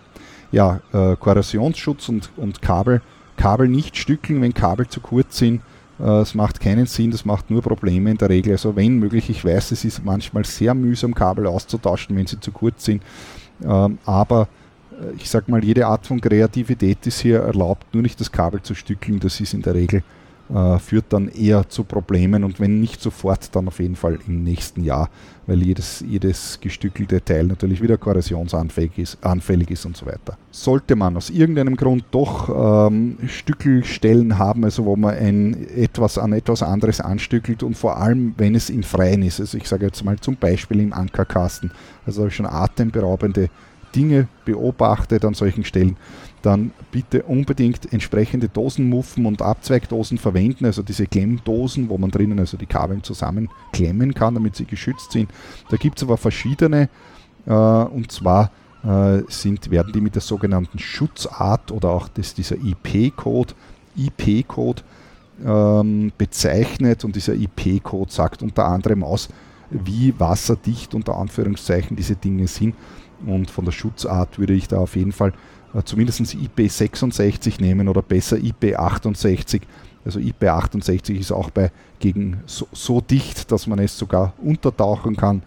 Ja, äh, Korrosionsschutz und, und Kabel. Kabel nicht stückeln, wenn Kabel zu kurz sind. Äh, es macht keinen Sinn, das macht nur Probleme in der Regel. Also wenn möglich, ich weiß, es ist manchmal sehr mühsam, Kabel auszutauschen, wenn sie zu kurz sind. Ähm, aber äh, ich sag mal, jede Art von Kreativität ist hier erlaubt, nur nicht das Kabel zu stückeln. Das ist in der Regel äh, führt dann eher zu Problemen und wenn nicht sofort, dann auf jeden Fall im nächsten Jahr, weil jedes, jedes gestückelte Teil natürlich wieder korrosionsanfällig ist, anfällig ist und so weiter. Sollte man aus irgendeinem Grund doch ähm, Stückelstellen haben, also wo man ein, etwas an etwas anderes anstückelt und vor allem, wenn es im Freien ist, also ich sage jetzt mal zum Beispiel im Ankerkasten, also habe ich schon atemberaubende Dinge beobachtet an solchen Stellen, dann bitte unbedingt entsprechende Dosenmuffen und Abzweigdosen verwenden, also diese Klemmdosen, wo man drinnen also die Kabel zusammenklemmen kann, damit sie geschützt sind. Da gibt es aber verschiedene, äh, und zwar äh, sind, werden die mit der sogenannten Schutzart oder auch das, dieser IP-Code, IP-Code ähm, bezeichnet und dieser IP-Code sagt unter anderem aus, wie wasserdicht unter Anführungszeichen diese Dinge sind. Und von der Schutzart würde ich da auf jeden Fall zumindest IP66 nehmen oder besser IP68. Also IP68 ist auch bei gegen so, so, dicht, dass man es sogar untertauchen kann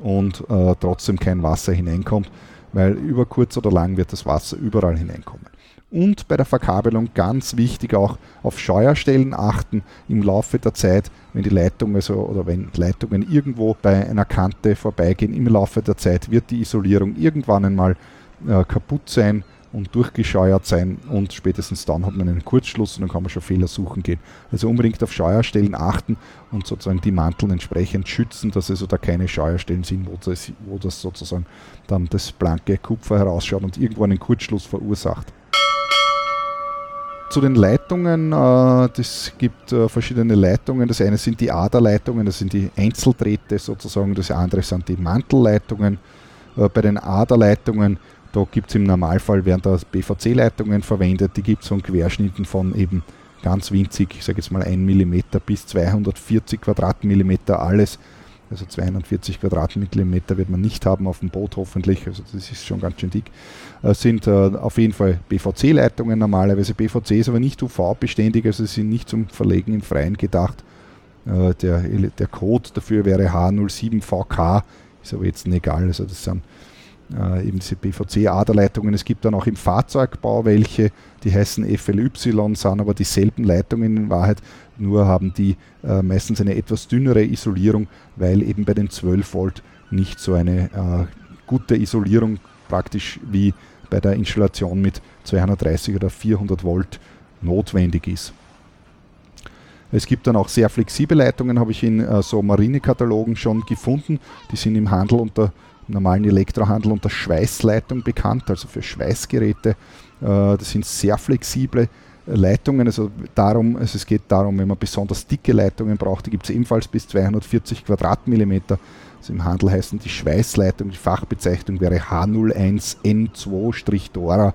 und äh, trotzdem kein Wasser hineinkommt, weil über kurz oder lang wird das Wasser überall hineinkommen. Und bei der Verkabelung ganz wichtig auch auf Scheuerstellen achten im Laufe der Zeit, wenn die Leitung also, oder wenn Leitungen irgendwo bei einer Kante vorbeigehen, im Laufe der Zeit wird die Isolierung irgendwann einmal äh, kaputt sein und durchgescheuert sein und spätestens dann hat man einen Kurzschluss und dann kann man schon Fehler suchen gehen. Also unbedingt auf Scheuerstellen achten und sozusagen die Manteln entsprechend schützen, dass also da keine Scheuerstellen sind, wo das, wo das sozusagen dann das blanke Kupfer herausschaut und irgendwo einen Kurzschluss verursacht. Zu den Leitungen, äh, das gibt äh, verschiedene Leitungen. Das eine sind die Aderleitungen, das sind die Einzeldrähte sozusagen, das andere sind die Mantelleitungen. Äh, bei den Aderleitungen da gibt es im Normalfall, werden da BVC-Leitungen verwendet, die gibt es von Querschnitten von eben ganz winzig, ich sage jetzt mal 1 mm bis 240 Quadratmillimeter alles. Also 240 Quadratmillimeter wird man nicht haben auf dem Boot hoffentlich, also das ist schon ganz schön dick. Äh, sind äh, auf jeden Fall BVC-Leitungen normalerweise. BVC ist aber nicht UV-beständig, also sie sind nicht zum Verlegen im Freien gedacht. Äh, der, der Code dafür wäre H07VK, ist aber jetzt egal, also das sind äh, eben diese PVC-Aderleitungen. Es gibt dann auch im Fahrzeugbau welche, die heißen FLY, sind aber dieselben Leitungen in Wahrheit, nur haben die äh, meistens eine etwas dünnere Isolierung, weil eben bei den 12 Volt nicht so eine äh, gute Isolierung praktisch wie bei der Installation mit 230 oder 400 Volt notwendig ist. Es gibt dann auch sehr flexible Leitungen, habe ich in äh, so Marinekatalogen schon gefunden. Die sind im Handel unter normalen Elektrohandel unter Schweißleitung bekannt, also für Schweißgeräte. Äh, das sind sehr flexible Leitungen, also darum, also es geht darum, wenn man besonders dicke Leitungen braucht, die gibt es ebenfalls bis 240 Quadratmillimeter. Also im Handel heißen die Schweißleitung, die Fachbezeichnung wäre H01N2-Dora,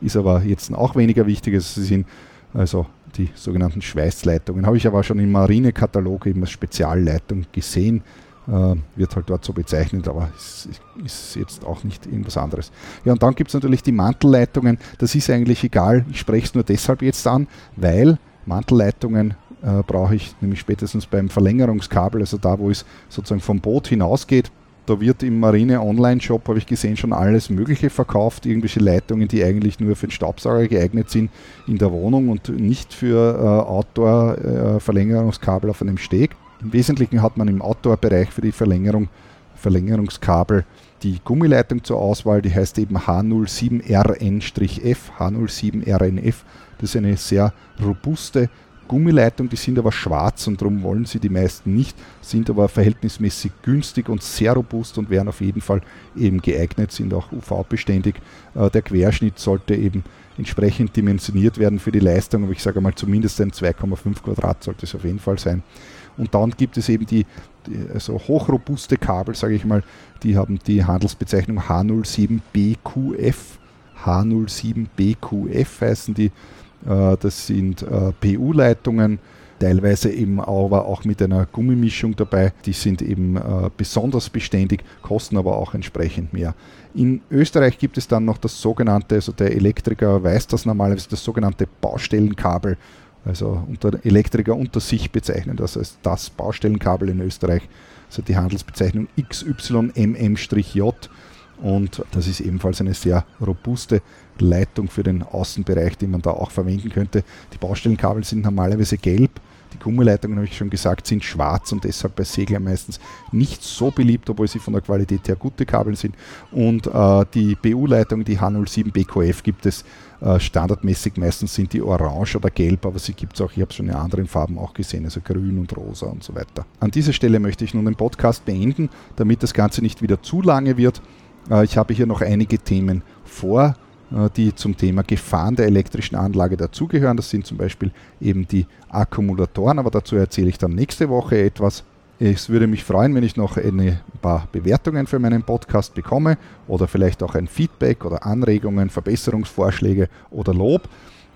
ist aber jetzt auch weniger wichtig. Also sie sind also die sogenannten Schweißleitungen. Habe ich aber schon im Marinekatalog eben als Spezialleitung gesehen. Äh, wird halt dort so bezeichnet, aber es ist jetzt auch nicht irgendwas anderes. Ja, und dann gibt es natürlich die Mantelleitungen. Das ist eigentlich egal. Ich spreche es nur deshalb jetzt an, weil Mantelleitungen äh, brauche ich nämlich spätestens beim Verlängerungskabel, also da, wo es sozusagen vom Boot hinausgeht. Da wird im Marine Online Shop, habe ich gesehen, schon alles Mögliche verkauft. Irgendwelche Leitungen, die eigentlich nur für den Staubsauger geeignet sind in der Wohnung und nicht für äh, Outdoor-Verlängerungskabel äh, auf einem Steg. Im Wesentlichen hat man im Outdoor-Bereich für die Verlängerung, Verlängerungskabel die Gummileitung zur Auswahl, die heißt eben H07RN-F, H07RNF. Das ist eine sehr robuste Gummileitung, die sind aber schwarz und darum wollen sie die meisten nicht, sind aber verhältnismäßig günstig und sehr robust und wären auf jeden Fall eben geeignet, sind auch UV-beständig. Äh, der Querschnitt sollte eben entsprechend dimensioniert werden für die Leistung, aber ich sage mal zumindest ein 2,5 Quadrat sollte es auf jeden Fall sein. Und dann gibt es eben die, die also hochrobuste Kabel, sage ich mal, die haben die Handelsbezeichnung H07BQF. H07BQF heißen die. Äh, das sind äh, PU-Leitungen, teilweise eben aber auch mit einer Gummimischung dabei. Die sind eben äh, besonders beständig, kosten aber auch entsprechend mehr. In Österreich gibt es dann noch das sogenannte, also der Elektriker weiß das normalerweise, das sogenannte Baustellenkabel also unter Elektriker unter sich bezeichnen. Das als das Baustellenkabel in Österreich, also die Handelsbezeichnung XYMM-J und das ist ebenfalls eine sehr robuste Leitung für den Außenbereich, die man da auch verwenden könnte. Die Baustellenkabel sind normalerweise gelb, die Gummileitungen, habe ich schon gesagt, sind schwarz und deshalb bei Seglern meistens nicht so beliebt, obwohl sie von der Qualität her gute Kabel sind. Und äh, die BU-Leitung, die H07 BQF, gibt es äh, standardmäßig. Meistens sind die orange oder gelb, aber sie gibt es auch, ich habe es schon in anderen Farben auch gesehen, also grün und rosa und so weiter. An dieser Stelle möchte ich nun den Podcast beenden, damit das Ganze nicht wieder zu lange wird. Äh, ich habe hier noch einige Themen vor die zum Thema Gefahren der elektrischen Anlage dazugehören. Das sind zum Beispiel eben die Akkumulatoren, aber dazu erzähle ich dann nächste Woche etwas. Es würde mich freuen, wenn ich noch ein paar Bewertungen für meinen Podcast bekomme oder vielleicht auch ein Feedback oder Anregungen, Verbesserungsvorschläge oder Lob.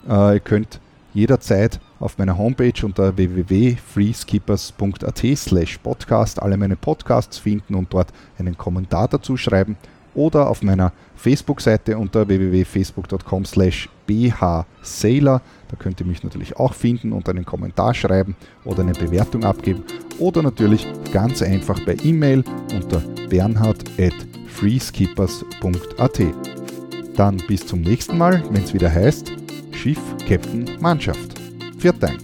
Äh, ihr könnt jederzeit auf meiner Homepage unter www.freeskippers.at slash podcast alle meine Podcasts finden und dort einen Kommentar dazu schreiben oder auf meiner Facebook-Seite unter www.facebook.com slash bhsailor. Da könnt ihr mich natürlich auch finden und einen Kommentar schreiben oder eine Bewertung abgeben oder natürlich ganz einfach per E-Mail unter bernhard at freeskippers.at. Dann bis zum nächsten Mal, wenn es wieder heißt Schiff, Captain, Mannschaft. Viert Dank.